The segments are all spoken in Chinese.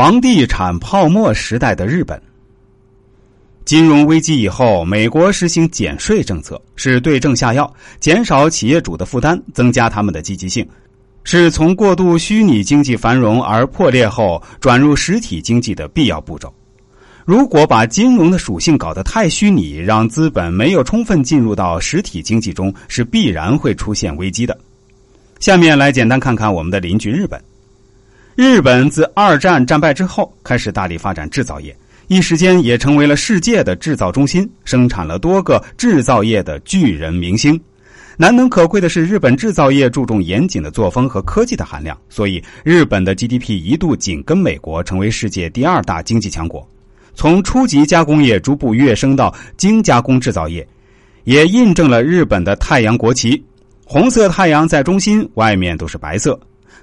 房地产泡沫时代的日本，金融危机以后，美国实行减税政策，是对症下药，减少企业主的负担，增加他们的积极性，是从过度虚拟经济繁荣而破裂后转入实体经济的必要步骤。如果把金融的属性搞得太虚拟，让资本没有充分进入到实体经济中，是必然会出现危机的。下面来简单看看我们的邻居日本。日本自二战战败之后，开始大力发展制造业，一时间也成为了世界的制造中心，生产了多个制造业的巨人明星。难能可贵的是，日本制造业注重严谨的作风和科技的含量，所以日本的 GDP 一度紧跟美国，成为世界第二大经济强国。从初级加工业逐步跃升到精加工制造业，也印证了日本的太阳国旗，红色太阳在中心，外面都是白色。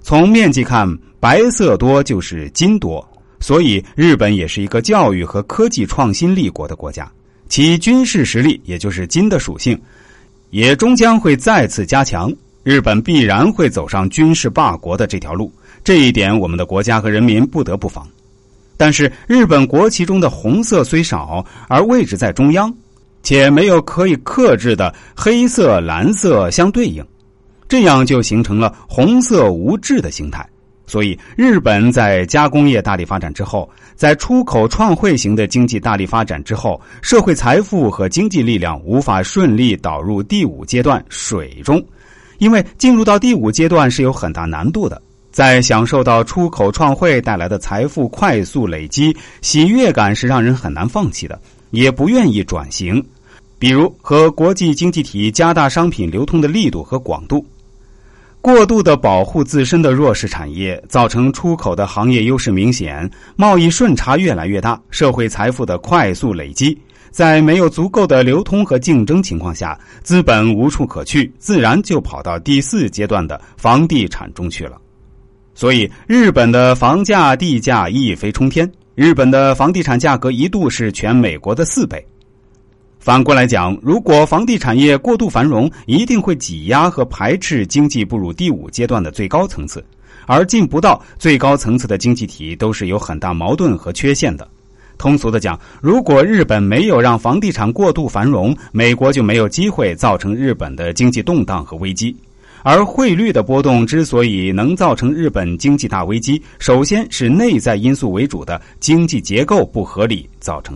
从面积看，白色多就是金多，所以日本也是一个教育和科技创新立国的国家。其军事实力，也就是金的属性，也终将会再次加强。日本必然会走上军事霸国的这条路，这一点我们的国家和人民不得不防。但是，日本国旗中的红色虽少，而位置在中央，且没有可以克制的黑色、蓝色相对应。这样就形成了红色无质的形态。所以，日本在加工业大力发展之后，在出口创汇型的经济大力发展之后，社会财富和经济力量无法顺利导入第五阶段水中，因为进入到第五阶段是有很大难度的。在享受到出口创汇带来的财富快速累积，喜悦感是让人很难放弃的，也不愿意转型。比如，和国际经济体加大商品流通的力度和广度。过度的保护自身的弱势产业，造成出口的行业优势明显，贸易顺差越来越大，社会财富的快速累积，在没有足够的流通和竞争情况下，资本无处可去，自然就跑到第四阶段的房地产中去了。所以，日本的房价、地价一飞冲天，日本的房地产价格一度是全美国的四倍。反过来讲，如果房地产业过度繁荣，一定会挤压和排斥经济步入第五阶段的最高层次，而进不到最高层次的经济体都是有很大矛盾和缺陷的。通俗的讲，如果日本没有让房地产过度繁荣，美国就没有机会造成日本的经济动荡和危机。而汇率的波动之所以能造成日本经济大危机，首先是内在因素为主的经济结构不合理造成的。